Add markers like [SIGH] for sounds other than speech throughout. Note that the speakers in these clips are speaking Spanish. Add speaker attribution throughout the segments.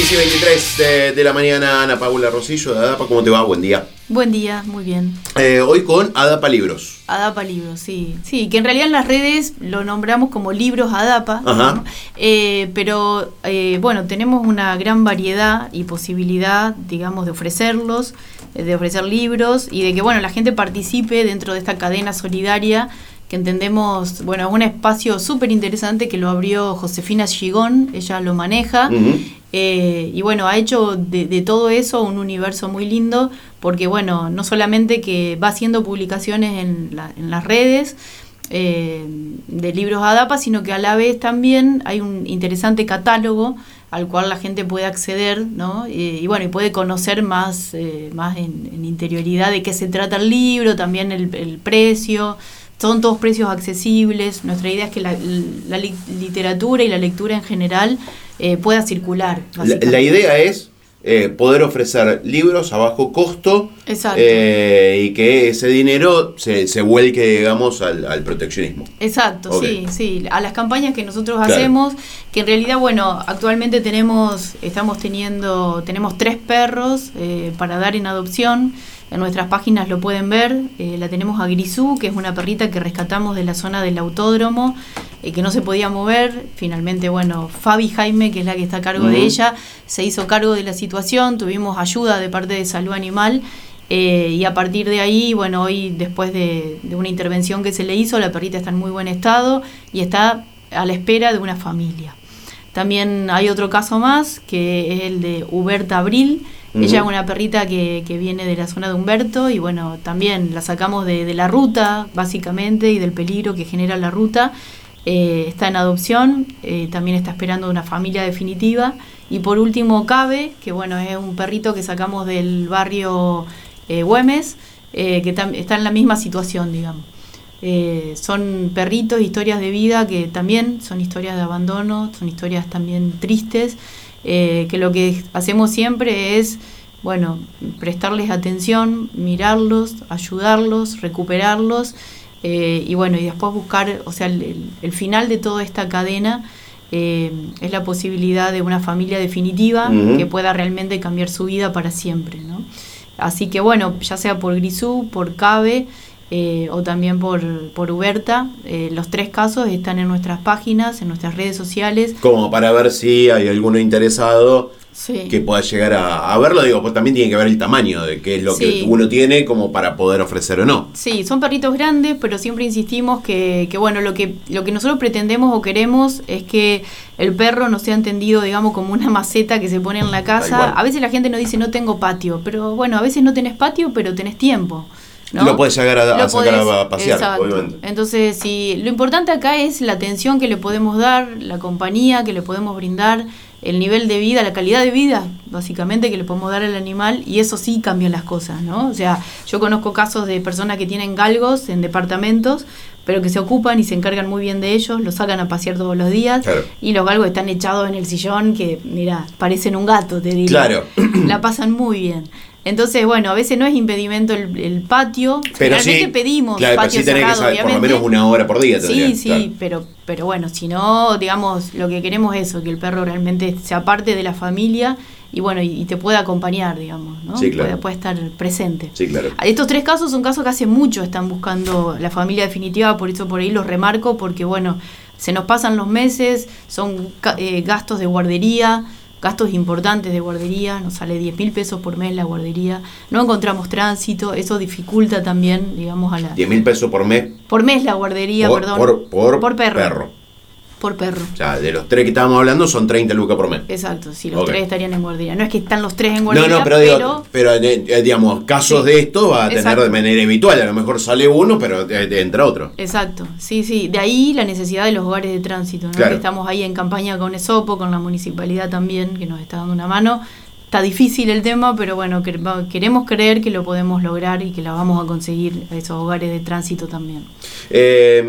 Speaker 1: 10 y 23 de, de la mañana, Ana Paula Rosillo de Adapa, ¿cómo te va? Buen día.
Speaker 2: Buen día, muy bien.
Speaker 1: Eh, hoy con Adapa Libros.
Speaker 2: Adapa Libros, sí. Sí, que en realidad en las redes lo nombramos como Libros Adapa.
Speaker 1: Ajá.
Speaker 2: ¿no? Eh, pero eh, bueno, tenemos una gran variedad y posibilidad, digamos, de ofrecerlos, de ofrecer libros y de que, bueno, la gente participe dentro de esta cadena solidaria que entendemos, bueno, un espacio súper interesante que lo abrió Josefina Gigón, ella lo maneja. Eh, y bueno, ha hecho de, de todo eso un universo muy lindo, porque bueno, no solamente que va haciendo publicaciones en, la- en las redes eh, de libros ADAPA, sino que a la vez también hay un interesante catálogo al cual la gente puede acceder, ¿no? Eh, y bueno, y puede conocer más, eh, más en, en interioridad de qué se trata el libro, también el, precio. Son todos precios accesibles. Nuestra idea es que la, la li- literatura y la lectura en general eh, pueda circular.
Speaker 1: La, idea es eh, poder ofrecer libros a bajo costo eh, y que ese dinero se, se vuelque, digamos, al, al proteccionismo.
Speaker 2: Exacto, sí, sí, a las campañas que nosotros
Speaker 1: Claro.
Speaker 2: hacemos, que en realidad, bueno, actualmente tenemos, estamos teniendo, tenemos tres perros eh, para dar en adopción. En nuestras páginas lo pueden ver. Eh, la tenemos a Grisú, que es una perrita que rescatamos de la zona del autódromo, eh, que no se podía mover. Finalmente, bueno, Fabi Jaime, que es la que está a cargo de
Speaker 1: Ujú.
Speaker 2: ella, se hizo cargo de la situación. Tuvimos ayuda de parte de Salud Animal. Eh, y a partir de ahí, bueno, hoy después de, de una intervención que se le hizo, la perrita está en muy buen estado y está a la espera de una familia. También hay otro caso más, que es el de Huberta Abril.
Speaker 1: Ujú.
Speaker 2: Ella es una perrita que, que viene de la zona de Humberto y bueno, también la sacamos de, de la ruta, básicamente, y del peligro que genera la ruta. Eh, está en adopción, eh, también está esperando una familia definitiva. Y por último, Cabe, que bueno, es un perrito que sacamos del barrio eh, Güemes, eh, que está en la misma situación, digamos. Son perritos, historias de vida que también son historias de abandono, son historias también tristes, que lo que hacemos siempre es, bueno, prestarles atención, mirarlos, ayudarlos, recuperarlos, eh, y bueno, y después buscar, o sea, el, el- final de toda esta cadena eh, es la posibilidad de una familia definitiva que pueda realmente cambiar su vida para siempre, ¿no? Así que bueno, ya sea por Grisú, por Cabe eh, o también por, por Uberta, eh, los tres casos están en nuestras páginas, en nuestras redes sociales.
Speaker 1: Como para ver si hay alguno interesado
Speaker 2: Sí.
Speaker 1: que pueda llegar a, a verlo. Digo, pues también tiene que ver el tamaño de qué es lo que uno tiene como para poder ofrecer o no.
Speaker 2: Sí, son perritos grandes, pero siempre insistimos que, que, bueno, lo que, lo que nosotros pretendemos o queremos es que el perro no sea entendido, digamos, como una maceta que se pone en la casa. A veces la gente nos dice no tengo patio, pero bueno, a veces no tenés patio, pero tenés tiempo. ¿no?
Speaker 1: Lo puedes llegar a, sacar
Speaker 2: podés-
Speaker 1: a pasear,
Speaker 2: exacto.
Speaker 1: obviamente.
Speaker 2: Entonces, sí, lo importante acá es la atención que le podemos dar, la compañía que le podemos brindar, el nivel de vida, la calidad de vida, básicamente, que le podemos dar al animal, y eso sí cambia las cosas, ¿no? O sea, yo conozco casos de personas que tienen galgos en departamentos, pero que se ocupan y se encargan muy bien de ellos, los sacan a pasear todos los días,
Speaker 1: Claro.
Speaker 2: y los galgos están echados en el sillón que, mira, parecen un gato, te diría.
Speaker 1: Claro.
Speaker 2: La pasan muy bien. Entonces, bueno, a veces no es impedimento el, el patio.
Speaker 1: Pero
Speaker 2: Generalmente
Speaker 1: sí,
Speaker 2: pedimos
Speaker 1: claro,
Speaker 2: patio
Speaker 1: sí tenés que
Speaker 2: cerrado,
Speaker 1: saber por lo
Speaker 2: obviamente.
Speaker 1: menos una hora por día.
Speaker 2: Sí,
Speaker 1: tendría,
Speaker 2: sí,
Speaker 1: claro.
Speaker 2: pero, pero bueno, si no, digamos, lo que queremos es eso, que el perro realmente sea parte de la familia y bueno, y, te pueda acompañar, digamos, ¿no?
Speaker 1: Sí, claro.
Speaker 2: Pueda, pueda estar presente.
Speaker 1: Sí, claro.
Speaker 2: Estos tres casos son casos que hace mucho están buscando la familia definitiva, por eso por ahí los remarco, porque bueno, se nos pasan los meses, son eh, gastos de guardería, gastos importantes de guardería, nos sale 10 mil pesos por mes la guardería, no encontramos tránsito, eso dificulta también, digamos, a la...
Speaker 1: 10 mil pesos por mes
Speaker 2: Por mes la guardería,
Speaker 1: por,
Speaker 2: perdón.
Speaker 1: por, por
Speaker 2: perro. Por perro.
Speaker 1: O sea, de los tres que estábamos hablando son 30 lucas por mes.
Speaker 2: Exacto, sí, los tres estarían en guardería. No es que están los tres en
Speaker 1: No,
Speaker 2: guardería,
Speaker 1: no, pero, digo, pero eh, eh, digamos, casos
Speaker 2: Sí.
Speaker 1: de esto va a tener de manera habitual. A lo mejor sale uno, pero eh, entra otro.
Speaker 2: Exacto, sí, sí. De ahí la necesidad de los hogares de tránsito, ¿no?
Speaker 1: Claro.
Speaker 2: Que Estamos ahí en campaña con ESOPO, con la municipalidad también, que nos está dando una mano. Está difícil el tema, pero bueno, queremos creer que lo podemos lograr y que la vamos a conseguir a esos hogares de tránsito también.
Speaker 1: Eh,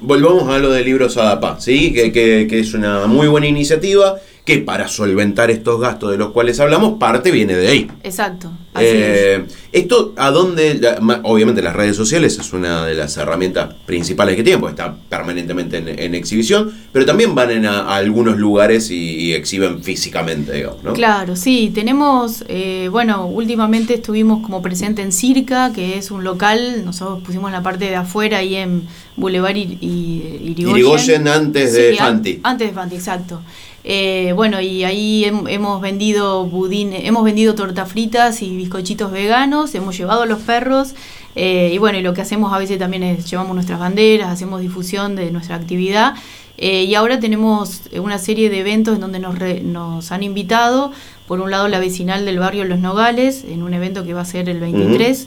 Speaker 1: volvamos a lo de libros ADAPA, ¿sí? Que, que- que es una muy buena iniciativa que para solventar estos gastos de los cuales hablamos, parte viene de ahí.
Speaker 2: Exacto,
Speaker 1: Eh, esto, ¿a dónde? Obviamente las redes sociales es una de las herramientas principales que tienen, porque está permanentemente en, exhibición, pero también van a, algunos lugares y, exhiben físicamente, digamos, ¿no?
Speaker 2: Claro, sí, tenemos, eh, bueno, últimamente estuvimos como presente en Circa, que es un local, nosotros pusimos la parte de afuera ahí en Boulevard y, y
Speaker 1: Irigoyen. antes de Fanti.
Speaker 2: Antes de Fanti, exacto. Eh, bueno, y ahí hemos vendido budines, hemos vendido tortas fritas y bizcochitos veganos, hemos llevado a los perros. Eh, y bueno, y lo que hacemos a veces también es llevamos nuestras banderas, hacemos difusión de nuestra actividad. Eh, y ahora tenemos una serie de eventos en donde nos, nos han invitado. Por un lado, la vecinal del barrio Los Nogales, en un evento que va a ser el 23.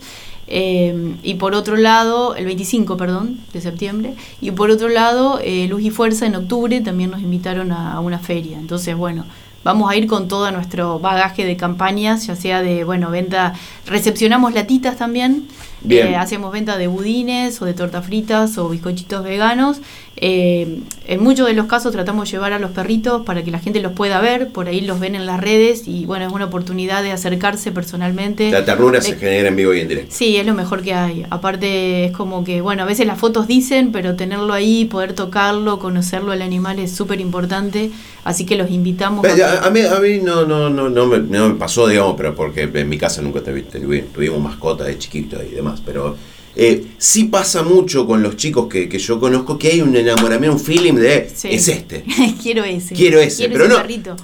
Speaker 2: Eh, y por otro lado, el 25, perdón, de septiembre. Y por otro lado, eh, Luz y Fuerza en octubre también nos invitaron a, una feria. Entonces, bueno, vamos a ir con todo nuestro bagaje de campañas, ya sea de, bueno, venta, recepcionamos latitas también, eh, hacemos venta de budines o de tortas fritas o bizcochitos veganos. Eh, en muchos de los casos tratamos de llevar a los perritos para que la gente los pueda ver, por ahí los ven en las redes y bueno, es una oportunidad de acercarse personalmente.
Speaker 1: La ternura se genera en vivo y en directo.
Speaker 2: Sí, es lo mejor que hay. Aparte es como que, bueno, a veces las fotos dicen, pero tenerlo ahí, poder tocarlo, conocerlo el animal es súper importante, así que los invitamos.
Speaker 1: a, a, mí, a mí no, no, no, no, me, no me pasó, digamos, pero porque en mi casa nunca tuvimos mascotas de chiquito y demás, pero eh, sí pasa mucho con los chicos que, yo conozco que hay un enamoramiento, un feeling de es este. [LAUGHS]
Speaker 2: quiero ese.
Speaker 1: Quiero ese. pero, no,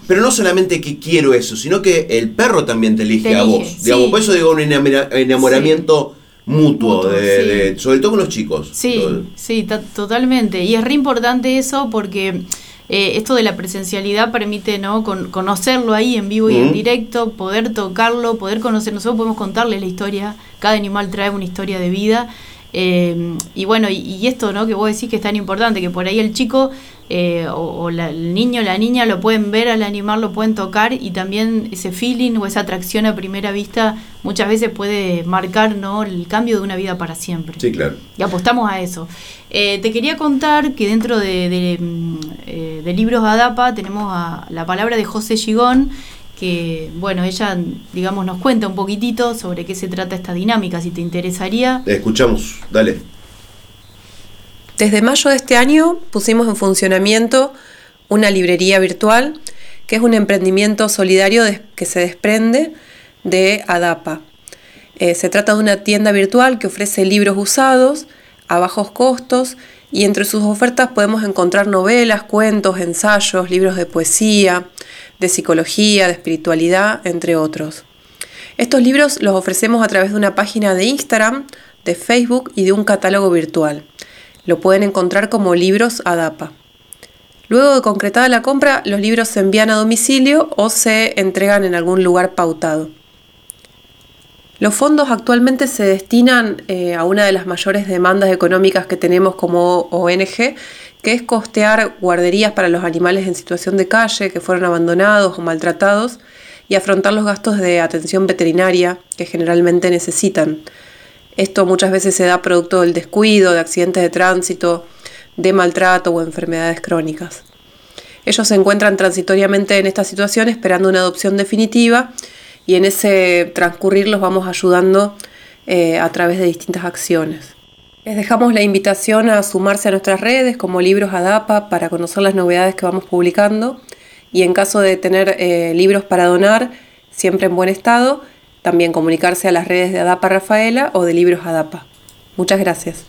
Speaker 1: pero no solamente que quiero eso, sino que el perro también te elige, a vos. Digamos, por eso digo un enamoramiento mutuo, de, sobre todo con los chicos.
Speaker 2: Sí, sí, totalmente. Y es re importante eso porque eh, esto de la presencialidad permite no Con, conocerlo ahí en vivo y en directo, poder tocarlo, poder conocer, nosotros podemos contarle la historia, cada animal trae una historia de vida. Eh, y bueno, y, esto ¿no? que vos decís que es tan importante, que por ahí el chico eh, o, el niño o la niña lo pueden ver al animal, lo pueden tocar y también ese feeling o esa atracción a primera vista muchas veces puede marcar ¿no? el cambio de una vida para siempre.
Speaker 1: Sí, claro.
Speaker 2: Y apostamos a eso. Eh, te quería contar que dentro de, de, mm, eh, libros Adapa tenemos a la palabra de José Gigón, que, bueno, ella, digamos, nos cuenta un poquitito sobre qué se trata esta dinámica, si te interesaría.
Speaker 1: Escuchamos, dale.
Speaker 3: Desde mayo de este año pusimos en funcionamiento una librería virtual, que es un emprendimiento solidario que se desprende de ADAPA. Eh, se trata de una tienda virtual que ofrece libros usados a bajos costos y entre sus ofertas podemos encontrar novelas, cuentos, ensayos, libros de poesía, de psicología, de espiritualidad, entre otros. Estos libros los ofrecemos a través de una página de Instagram, de Facebook y de un catálogo virtual. Lo pueden encontrar como libros ADAPA. Luego de concretada la compra, los libros se envían a domicilio o se entregan en algún lugar pautado. Los fondos actualmente se destinan eh, a una de las mayores demandas económicas que tenemos como ONG, que es costear guarderías para los animales en situación de calle que fueron abandonados o maltratados y afrontar los gastos de atención veterinaria que generalmente necesitan. Esto muchas veces se da producto del descuido, de accidentes de tránsito, de maltrato o enfermedades crónicas. Ellos se encuentran transitoriamente en esta situación esperando una adopción definitiva y en ese transcurrir los vamos ayudando eh, a través de distintas acciones. Les dejamos la invitación a sumarse a nuestras redes como Libros Adapa para conocer las novedades que vamos publicando y en caso de tener eh, libros para donar, siempre en buen estado, también comunicarse a las redes de Adapa Rafaela o de Libros Adapa. Muchas gracias.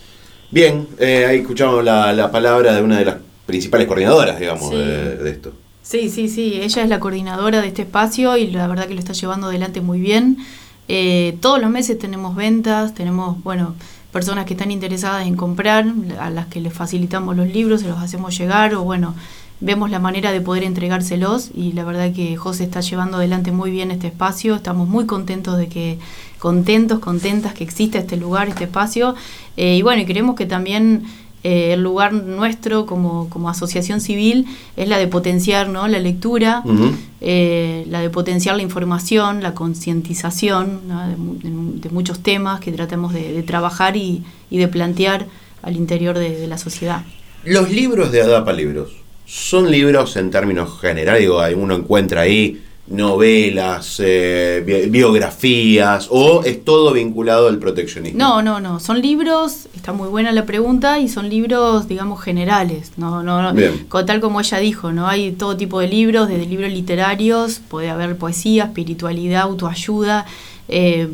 Speaker 1: Bien, eh, ahí escuchamos la, palabra de una de las principales coordinadoras, digamos, de, esto.
Speaker 2: Sí, sí, sí, ella es la coordinadora de este espacio y la verdad que lo está llevando adelante muy bien. Eh, todos los meses tenemos ventas, tenemos, bueno, personas que están interesadas en comprar, a las que les facilitamos los libros, se los hacemos llegar o bueno, vemos la manera de poder entregárselos y la verdad que José está llevando adelante muy bien este espacio, estamos muy contentos de que, contentos, contentas que exista este lugar, este espacio. Eh, y bueno, y queremos que también eh, el lugar nuestro como, como, asociación civil es la de potenciar ¿no? la lectura, eh, la de potenciar la información, la concientización de, muchos temas que tratamos de, trabajar y, de plantear al interior de, de la sociedad.
Speaker 1: Los libros de Adapa Libros, son libros en términos generales, digo, uno encuentra ahí novelas, eh, bi- biografías, o es todo vinculado al proteccionismo?
Speaker 2: No, no, no. Son libros, está muy buena la pregunta, y son libros, digamos, generales. No, no, no.
Speaker 1: Bien.
Speaker 2: Con tal como ella dijo, ¿no? Hay todo tipo de libros, desde libros literarios, puede haber poesía, espiritualidad, autoayuda, eh,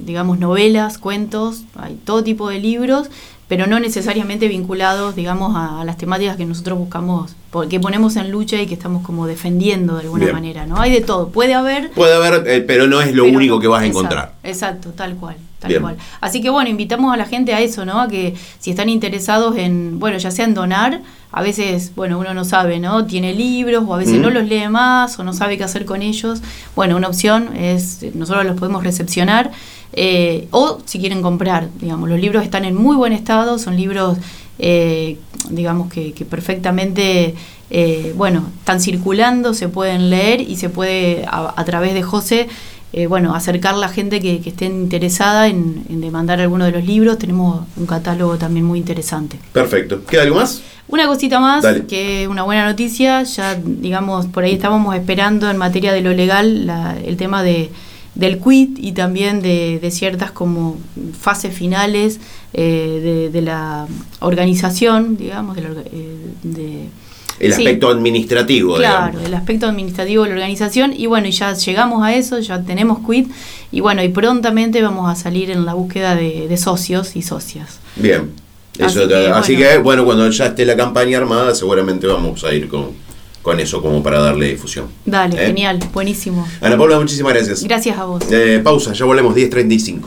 Speaker 2: digamos, novelas, cuentos, hay todo tipo de libros, pero no necesariamente vinculados, digamos, a, a las temáticas que nosotros buscamos, que ponemos en lucha y que estamos como defendiendo de alguna
Speaker 1: Bien.
Speaker 2: manera, ¿no? Hay de todo. Puede haber
Speaker 1: Puede haber, eh, pero no es lo único
Speaker 2: no,
Speaker 1: que vas a
Speaker 2: exacto,
Speaker 1: encontrar.
Speaker 2: Exacto, tal cual, tal
Speaker 1: Bien.
Speaker 2: cual. Así que bueno, invitamos a la gente a eso, ¿no? A que si están interesados en, bueno, ya sea en donar, a veces, bueno, uno no sabe, ¿no? Tiene libros o a veces
Speaker 1: Mm.
Speaker 2: no los lee más o no sabe qué hacer con ellos. Bueno, una opción es, nosotros los podemos recepcionar eh, o si quieren comprar, digamos, los libros están en muy buen estado, son libros, eh, digamos, que, que perfectamente... eh, bueno, están circulando, se pueden leer y se puede a, a través de José eh, bueno, acercar la gente que, que esté interesada en, en demandar alguno de los libros. Tenemos un catálogo también muy interesante.
Speaker 1: Perfecto. ¿Queda algo más?
Speaker 2: Una cosita más,
Speaker 1: Dale.
Speaker 2: que es una buena noticia, ya digamos, por ahí estábamos esperando en materia de lo legal la- el tema de, del quit y también de, de ciertas como fases finales eh, de, de la organización, digamos, de la eh, de-
Speaker 1: El
Speaker 2: Sí.
Speaker 1: aspecto administrativo,
Speaker 2: Claro,
Speaker 1: digamos.
Speaker 2: el aspecto administrativo de la organización y bueno, y ya llegamos a eso, ya tenemos quit y bueno, y prontamente vamos a salir en la búsqueda de, de socios y socias.
Speaker 1: Bien. Eso,
Speaker 2: Así que,
Speaker 1: así
Speaker 2: bueno.
Speaker 1: que, bueno, cuando ya esté la campaña armada, seguramente vamos a ir con, con eso como para darle difusión.
Speaker 2: Dale,
Speaker 1: ¿Eh?
Speaker 2: genial, buenísimo.
Speaker 1: Ana Paula, muchísimas gracias.
Speaker 2: Gracias a vos.
Speaker 1: Eh, pausa, ya volvemos 10.35.